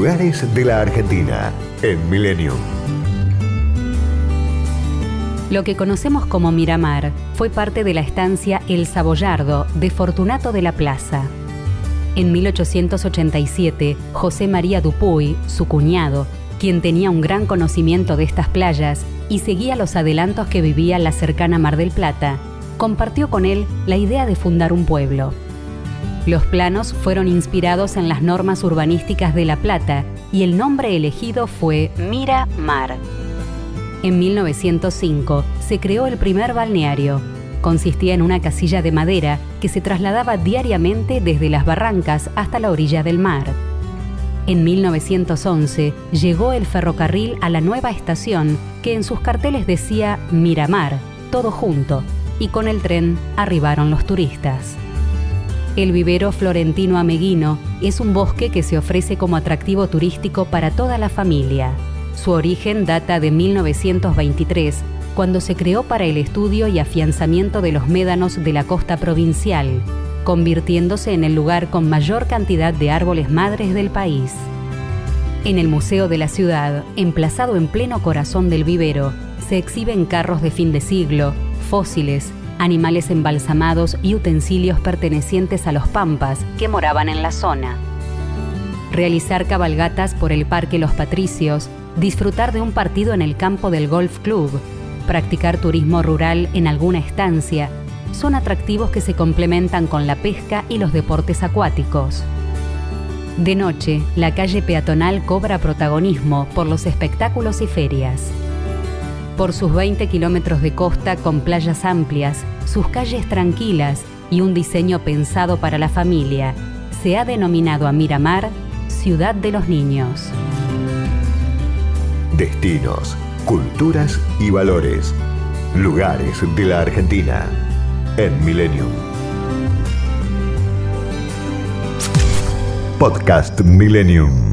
Lugares de la Argentina en Millennium. Lo que conocemos como Miramar fue parte de la estancia El Saboyardo de Fortunato de la Plaza. En 1887, José María Dupuy, su cuñado, quien tenía un gran conocimiento de estas playas y seguía los adelantos que vivía la cercana Mar del Plata, compartió con él la idea de fundar un pueblo. Los planos fueron inspirados en las normas urbanísticas de La Plata y el nombre elegido fue Mira Mar. En 1905 se creó el primer balneario. Consistía en una casilla de madera que se trasladaba diariamente desde las barrancas hasta la orilla del mar. En 1911 llegó el ferrocarril a la nueva estación que en sus carteles decía Miramar, todo junto, y con el tren arribaron los turistas. El vivero Florentino Ameguino es un bosque que se ofrece como atractivo turístico para toda la familia. Su origen data de 1923, cuando se creó para el estudio y afianzamiento de los médanos de la costa provincial, convirtiéndose en el lugar con mayor cantidad de árboles madres del país. En el Museo de la Ciudad, emplazado en pleno corazón del vivero, se exhiben carros de fin de siglo, fósiles, animales embalsamados y utensilios pertenecientes a los pampas que moraban en la zona. Realizar cabalgatas por el Parque Los Patricios disfrutar de un partido en el campo del golf club, practicar turismo rural en alguna estancia, son atractivos que se complementan con la pesca y los deportes acuáticos. De noche, la calle peatonal cobra protagonismo por los espectáculos y ferias. Por sus 20 kilómetros de costa con playas amplias, sus calles tranquilas y un diseño pensado para la familia, se ha denominado a Miramar Ciudad de los Niños. Destinos, culturas y valores. Lugares de la Argentina en Millennium. Podcast Millennium.